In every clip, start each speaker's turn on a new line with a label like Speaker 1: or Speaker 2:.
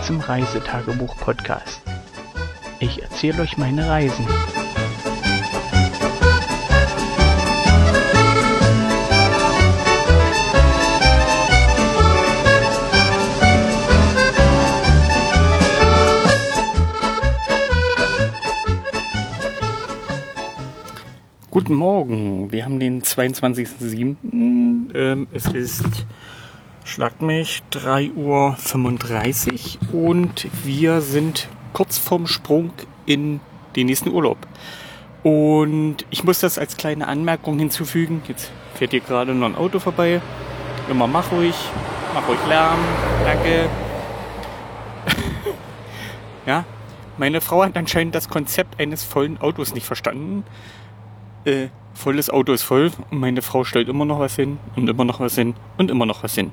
Speaker 1: Willkommen zum Reisetagebuch-Podcast. Ich erzähle euch meine Reisen. Guten Morgen, wir haben den 22.07. Ähm, es ist, schlagt mich, 3.35 Uhr und wir sind kurz vorm Sprung in den nächsten Urlaub. Und ich muss das als kleine Anmerkung hinzufügen. Jetzt fährt hier gerade noch ein Auto vorbei. Immer mach ruhig, mach ruhig Lärm, danke. ja, meine Frau hat anscheinend das Konzept eines vollen Autos nicht verstanden äh, volles Auto ist voll und meine Frau stellt immer noch was hin und immer noch was hin und immer noch was hin.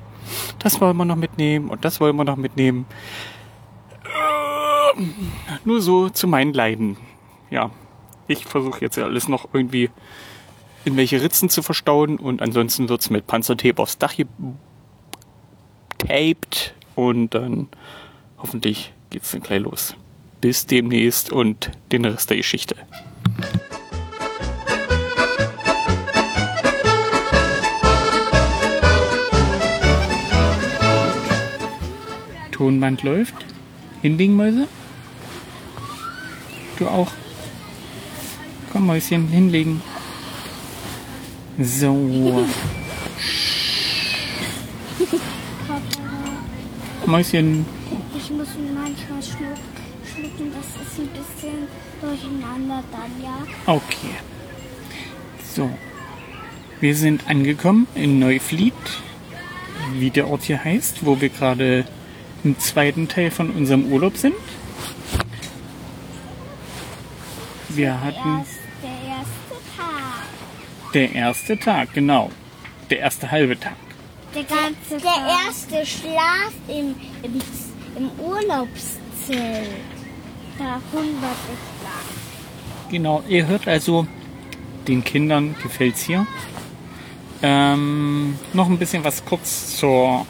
Speaker 1: Das wollen wir noch mitnehmen und das wollen wir noch mitnehmen. Äh, nur so zu meinen Leiden. Ja, ich versuche jetzt alles noch irgendwie in welche Ritzen zu verstauen und ansonsten wird es mit Panzertape aufs Dach getaped und dann hoffentlich geht es dann gleich los. Bis demnächst und den Rest der Geschichte. Tonband läuft. Hinlegen, Mäuse. Du auch. Komm, Mäuschen, hinlegen. So. Mäuschen.
Speaker 2: Ich muss manchmal schlucken, das ist ein bisschen durcheinander dann, ja.
Speaker 1: Okay. So. Wir sind angekommen in Neuflied, wie der Ort hier heißt, wo wir gerade im zweiten Teil von unserem Urlaub sind. Wir hatten
Speaker 2: Der erste Tag.
Speaker 1: der erste Tag, genau. Der erste halbe Tag.
Speaker 2: Der ganze Der erste Schlaf im, im, im Urlaubszelt. Da hunderte Schlaf.
Speaker 1: Genau, ihr hört also, den Kindern gefällt's hier. Ähm, noch ein bisschen was kurz zur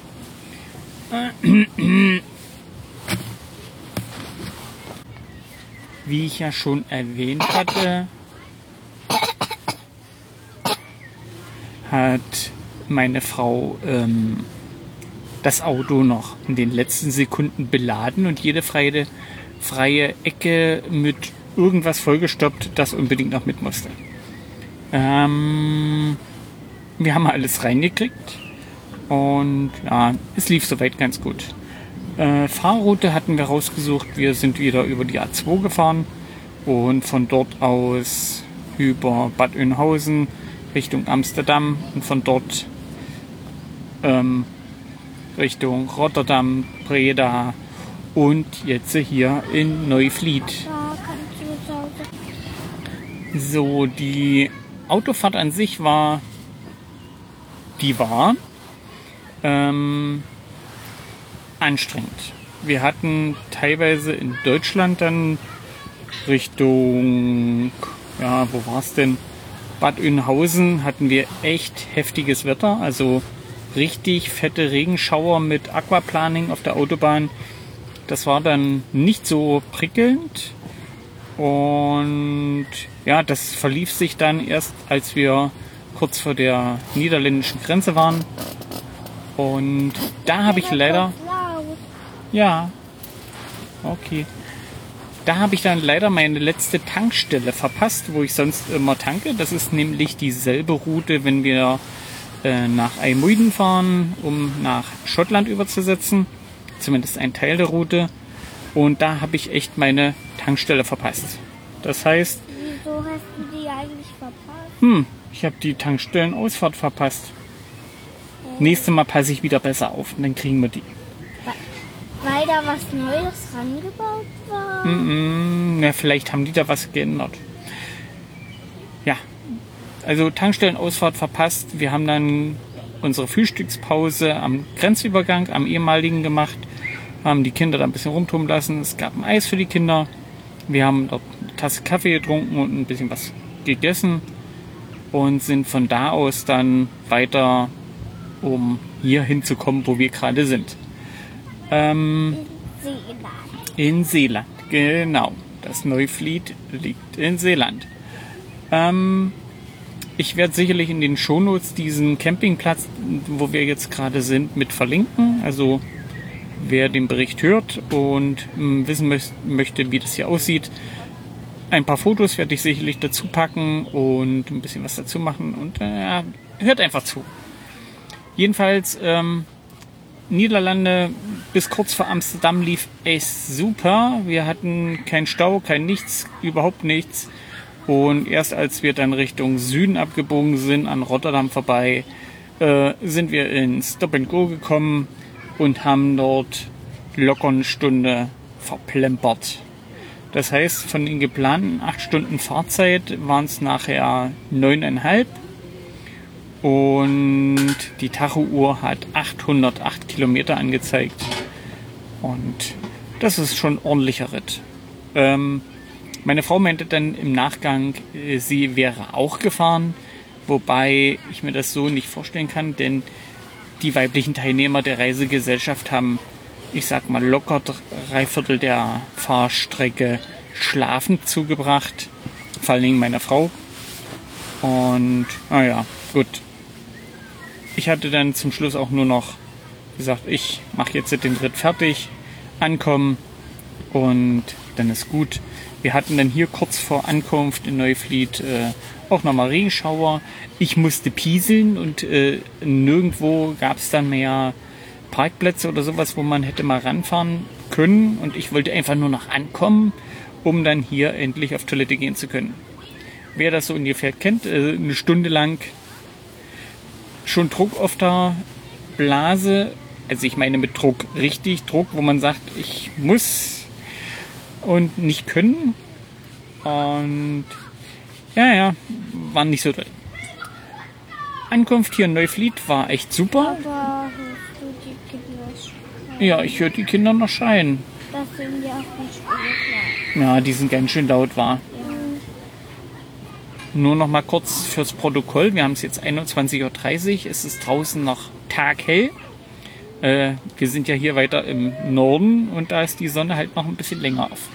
Speaker 1: Wie ich ja schon erwähnt hatte, hat meine Frau ähm, das Auto noch in den letzten Sekunden beladen und jede freie, freie Ecke mit irgendwas vollgestoppt, das unbedingt noch mit musste. Ähm, wir haben alles reingekriegt und ja, es lief soweit ganz gut. Äh, Fahrroute hatten wir rausgesucht. Wir sind wieder über die A2 gefahren und von dort aus über Bad Oeynhausen Richtung Amsterdam und von dort ähm, Richtung Rotterdam, Breda und jetzt hier in Neuflied. So, die Autofahrt an sich war, die war ähm, anstrengend. Wir hatten teilweise in Deutschland dann Richtung, ja, wo war es denn? Bad Oeynhausen hatten wir echt heftiges Wetter, also richtig fette Regenschauer mit Aquaplaning auf der Autobahn. Das war dann nicht so prickelnd. Und ja, das verlief sich dann erst, als wir kurz vor der niederländischen Grenze waren. Und da habe ich leider, ja, okay. Da habe ich dann leider meine letzte Tankstelle verpasst, wo ich sonst immer tanke. Das ist nämlich dieselbe Route, wenn wir äh, nach Eimuiden fahren, um nach Schottland überzusetzen. Zumindest ein Teil der Route. Und da habe ich echt meine Tankstelle verpasst. Das heißt,
Speaker 2: Wieso hast du die eigentlich verpasst?
Speaker 1: hm, ich habe die Tankstellenausfahrt verpasst. Nächstes Mal passe ich wieder besser auf und dann kriegen wir die.
Speaker 2: Weil da was Neues rangebaut war?
Speaker 1: Mm, na, vielleicht haben die da was geändert. Ja, also Tankstellenausfahrt verpasst. Wir haben dann unsere Frühstückspause am Grenzübergang, am ehemaligen gemacht, haben die Kinder da ein bisschen rumtun lassen. Es gab ein Eis für die Kinder. Wir haben dort eine Tasse Kaffee getrunken und ein bisschen was gegessen und sind von da aus dann weiter, um hier hinzukommen, wo wir gerade sind. Ähm,
Speaker 2: Seeland.
Speaker 1: in Seeland, genau. Das Neuflied liegt in Seeland. Ähm, ich werde sicherlich in den Shownotes diesen Campingplatz, wo wir jetzt gerade sind, mit verlinken. Also wer den Bericht hört und mh, wissen möcht- möchte, wie das hier aussieht, ein paar Fotos werde ich sicherlich dazu packen und ein bisschen was dazu machen und äh, hört einfach zu. Jedenfalls ähm, Niederlande bis kurz vor Amsterdam lief echt super. Wir hatten keinen Stau, kein nichts, überhaupt nichts. Und erst als wir dann Richtung Süden abgebogen sind, an Rotterdam vorbei, äh, sind wir in Stop and Go gekommen und haben dort locker eine Stunde verplempert. Das heißt, von den geplanten acht Stunden Fahrzeit waren es nachher neuneinhalb. Und die Tacho-Uhr hat 808 Kilometer angezeigt. Und das ist schon ein ordentlicher Ritt. Ähm, meine Frau meinte dann im Nachgang, äh, sie wäre auch gefahren, wobei ich mir das so nicht vorstellen kann, denn die weiblichen Teilnehmer der Reisegesellschaft haben, ich sag mal, locker drei Viertel der Fahrstrecke schlafend zugebracht. Vor allen Dingen meine Frau. Und, naja, gut. Ich hatte dann zum Schluss auch nur noch gesagt, ich mache jetzt den Ritt fertig, ankommen und dann ist gut. Wir hatten dann hier kurz vor Ankunft in Neuflied äh, auch nochmal Regenschauer. Ich musste pieseln und äh, nirgendwo gab es dann mehr Parkplätze oder sowas, wo man hätte mal ranfahren können. Und ich wollte einfach nur noch ankommen, um dann hier endlich auf Toilette gehen zu können. Wer das so ungefähr kennt, äh, eine Stunde lang schon Druck auf der Blase. Also ich meine mit Druck richtig Druck, wo man sagt, ich muss und nicht können. Und ja, ja, war nicht so toll. Ankunft hier in Neuflied war echt super.
Speaker 2: Aber hörst du die Kinder schreien?
Speaker 1: Ja, ich höre die Kinder noch schreien.
Speaker 2: Das sind ja auch alle
Speaker 1: Ja, die sind ganz schön laut war. Nur noch mal kurz fürs Protokoll. Wir haben es jetzt 21.30 Uhr. Es ist draußen noch taghell. Äh, wir sind ja hier weiter im Norden und da ist die Sonne halt noch ein bisschen länger auf.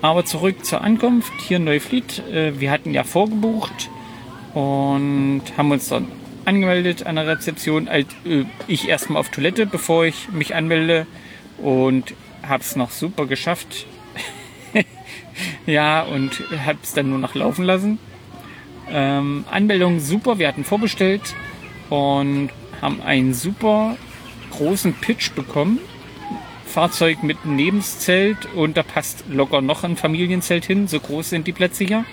Speaker 1: Aber zurück zur Ankunft hier in Neuflied. Äh, wir hatten ja vorgebucht und haben uns dann angemeldet an der Rezeption. Halt, äh, ich erstmal auf Toilette, bevor ich mich anmelde und habe es noch super geschafft. ja, und habe es dann nur noch laufen lassen. Ähm, Anmeldung super, wir hatten vorbestellt und haben einen super großen Pitch bekommen. Fahrzeug mit Nebenszelt und da passt locker noch ein Familienzelt hin, so groß sind die Plätze hier.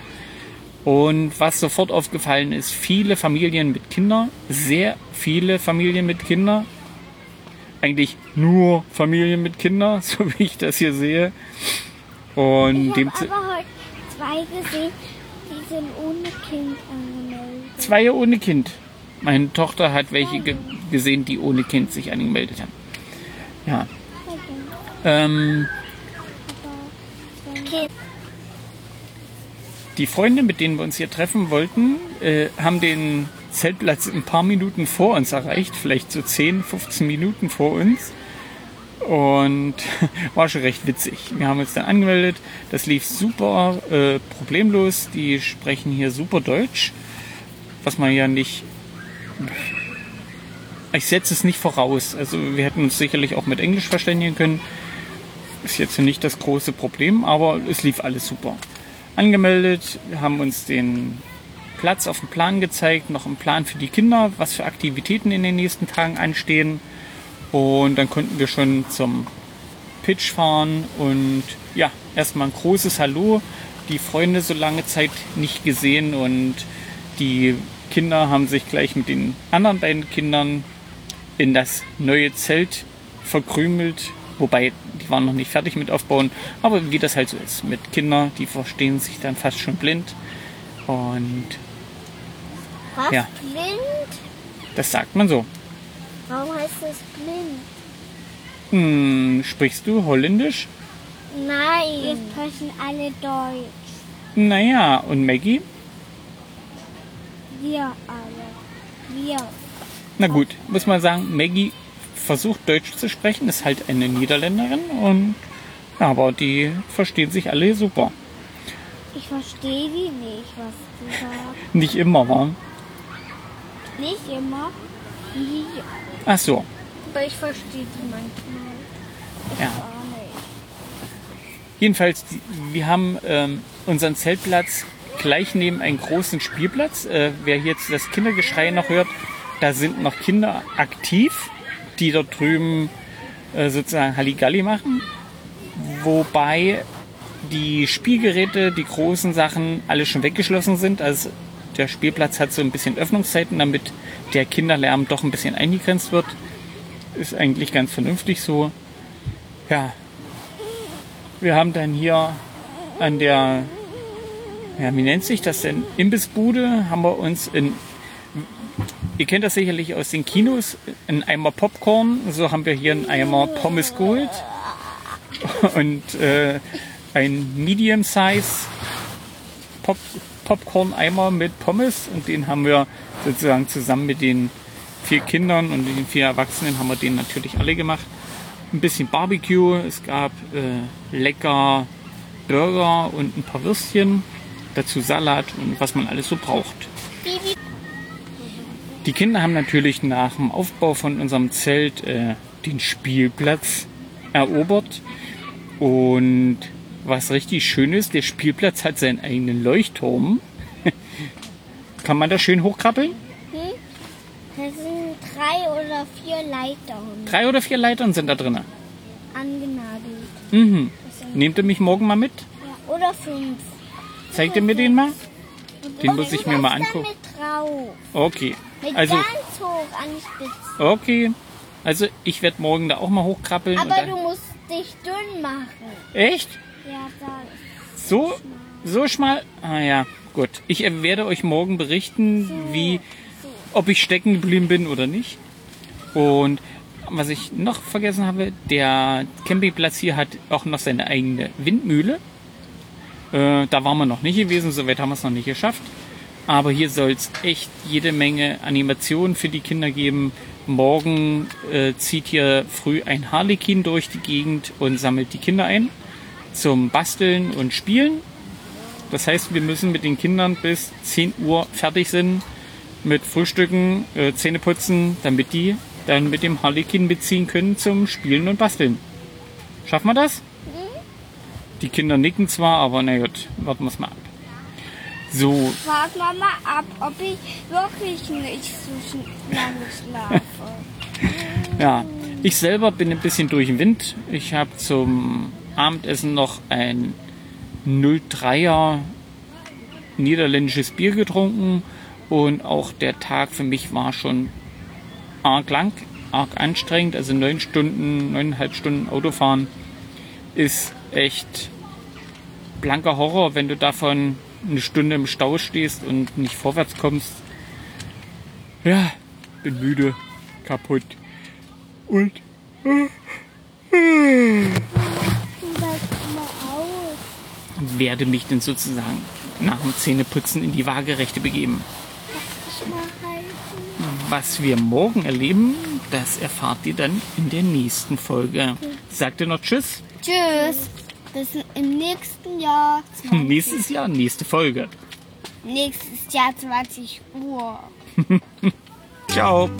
Speaker 1: Und was sofort aufgefallen ist, viele Familien mit Kindern, sehr viele Familien mit Kindern. Eigentlich nur Familien mit Kindern, so wie ich das hier sehe. Und
Speaker 2: Ich
Speaker 1: dem
Speaker 2: habe aber heute zwei gesehen, sind ohne Kind angemeldet.
Speaker 1: Zwei ohne Kind. Meine Tochter hat welche ge gesehen, die ohne Kind sich angemeldet haben. Ja. Ähm, die Freunde, mit denen wir uns hier treffen wollten, äh, haben den Zeltplatz ein paar Minuten vor uns erreicht, vielleicht so 10, 15 Minuten vor uns. Und war schon recht witzig. Wir haben uns dann angemeldet. Das lief super äh, problemlos. Die sprechen hier super Deutsch, was man ja nicht. Ich setze es nicht voraus. Also wir hätten uns sicherlich auch mit Englisch verständigen können. Ist jetzt nicht das große Problem, aber es lief alles super. Angemeldet, haben uns den Platz auf dem Plan gezeigt, noch einen Plan für die Kinder, was für Aktivitäten in den nächsten Tagen anstehen. Und dann konnten wir schon zum Pitch fahren und ja, erstmal ein großes Hallo. Die Freunde so lange Zeit nicht gesehen und die Kinder haben sich gleich mit den anderen beiden Kindern in das neue Zelt verkrümelt. Wobei, die waren noch nicht fertig mit aufbauen. Aber wie das halt so ist mit Kindern, die verstehen sich dann fast schon blind. Und
Speaker 2: Was?
Speaker 1: Ja.
Speaker 2: Blind?
Speaker 1: das sagt man so.
Speaker 2: Warum heißt das blind?
Speaker 1: Hm, sprichst du Holländisch?
Speaker 2: Nein. Wir sprechen alle Deutsch.
Speaker 1: Naja, und Maggie?
Speaker 2: Wir alle. Wir.
Speaker 1: Na gut, muss man sagen, Maggie versucht Deutsch zu sprechen, ist halt eine Niederländerin und aber die verstehen sich alle super.
Speaker 2: Ich verstehe die nicht, was die sagt.
Speaker 1: Nicht immer, wa?
Speaker 2: Nicht immer. Nie.
Speaker 1: Ach so.
Speaker 2: Aber ich verstehe die manchmal. Ich
Speaker 1: Ja. Jedenfalls, wir haben ähm, unseren Zeltplatz gleich neben einen großen Spielplatz. Äh, wer jetzt das Kindergeschrei noch hört, da sind noch Kinder aktiv, die dort drüben äh, sozusagen Halligalli machen. Wobei die Spielgeräte, die großen Sachen, alle schon weggeschlossen sind. Also der Spielplatz hat so ein bisschen Öffnungszeiten, damit der Kinderlärm doch ein bisschen eingegrenzt wird. Ist eigentlich ganz vernünftig so. Ja, wir haben dann hier an der, ja, wie nennt sich das denn? Imbissbude haben wir uns in, ihr kennt das sicherlich aus den Kinos, einen Eimer Popcorn. So haben wir hier einen Eimer Pommes geholt. Und äh, ein Medium-Size Pop Popcorn-Eimer mit Pommes. Und den haben wir sozusagen zusammen mit den vier Kindern und den vier Erwachsenen haben wir den natürlich alle gemacht ein bisschen Barbecue, es gab äh, lecker Burger und ein paar Würstchen, dazu Salat und was man alles so braucht. Die Kinder haben natürlich nach dem Aufbau von unserem Zelt äh, den Spielplatz erobert und was richtig schön ist, der Spielplatz hat seinen eigenen Leuchtturm. Kann man da schön hochkrabbeln?
Speaker 2: Das sind drei oder vier Leitern
Speaker 1: Drei oder vier Leitern sind da drin.
Speaker 2: angenagelt.
Speaker 1: Mhm. Nehmt ihr mich morgen mal mit?
Speaker 2: Ja, oder fünf.
Speaker 1: Zeigt ihr mir den mal? Den muss ich mir mal angucken. Okay.
Speaker 2: Mit
Speaker 1: Also,
Speaker 2: ganz hoch an die Spitze.
Speaker 1: okay. Also, ich werde morgen da auch mal hochkrabbeln.
Speaker 2: Aber du musst dich dünn machen.
Speaker 1: echt? So, so schmal? Ah ja, gut. Ich werde euch morgen berichten, wie, ob ich stecken geblieben bin oder nicht. Und was ich noch vergessen habe, der Campingplatz hier hat auch noch seine eigene Windmühle. Äh, da waren wir noch nicht gewesen, soweit haben wir es noch nicht geschafft. Aber hier soll es echt jede Menge Animationen für die Kinder geben. Morgen äh, zieht hier früh ein Harlekin durch die Gegend und sammelt die Kinder ein zum Basteln und Spielen. Das heißt, wir müssen mit den Kindern bis 10 Uhr fertig sind mit Frühstücken, äh, Zähne putzen, damit die dann mit dem Harlekin mitziehen können zum Spielen und Basteln. Schaffen wir das? Die Kinder nicken zwar, aber na gut, warten wir es mal ab. So,
Speaker 2: Frag Mama ab, ob ich wirklich nicht so lange schlafe.
Speaker 1: ja. Ich selber bin ein bisschen durch den Wind. Ich habe zum Abendessen noch ein 03er niederländisches Bier getrunken und auch der Tag für mich war schon arg lang, arg anstrengend. Also neun Stunden, neuneinhalb Stunden Autofahren ist echt blanker Horror, wenn du davon eine Stunde im Stau stehst und nicht vorwärts kommst. Ja, bin müde, kaputt und. Werde mich dann sozusagen nach dem Zähneputzen in die Waagerechte begeben. Was wir morgen erleben, das erfahrt ihr dann in der nächsten Folge. Sagt ihr noch Tschüss?
Speaker 2: Tschüss. Bis im nächsten Jahr.
Speaker 1: Nächstes Jahr, nächste Folge.
Speaker 2: Nächstes Jahr 20 Uhr.
Speaker 1: Ciao.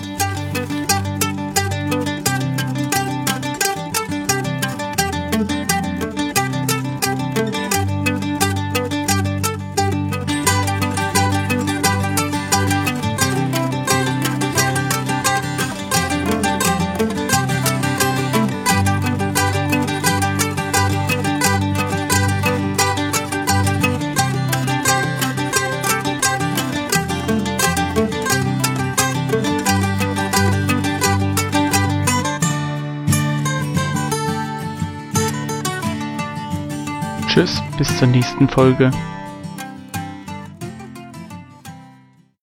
Speaker 1: Zur nächsten Folge.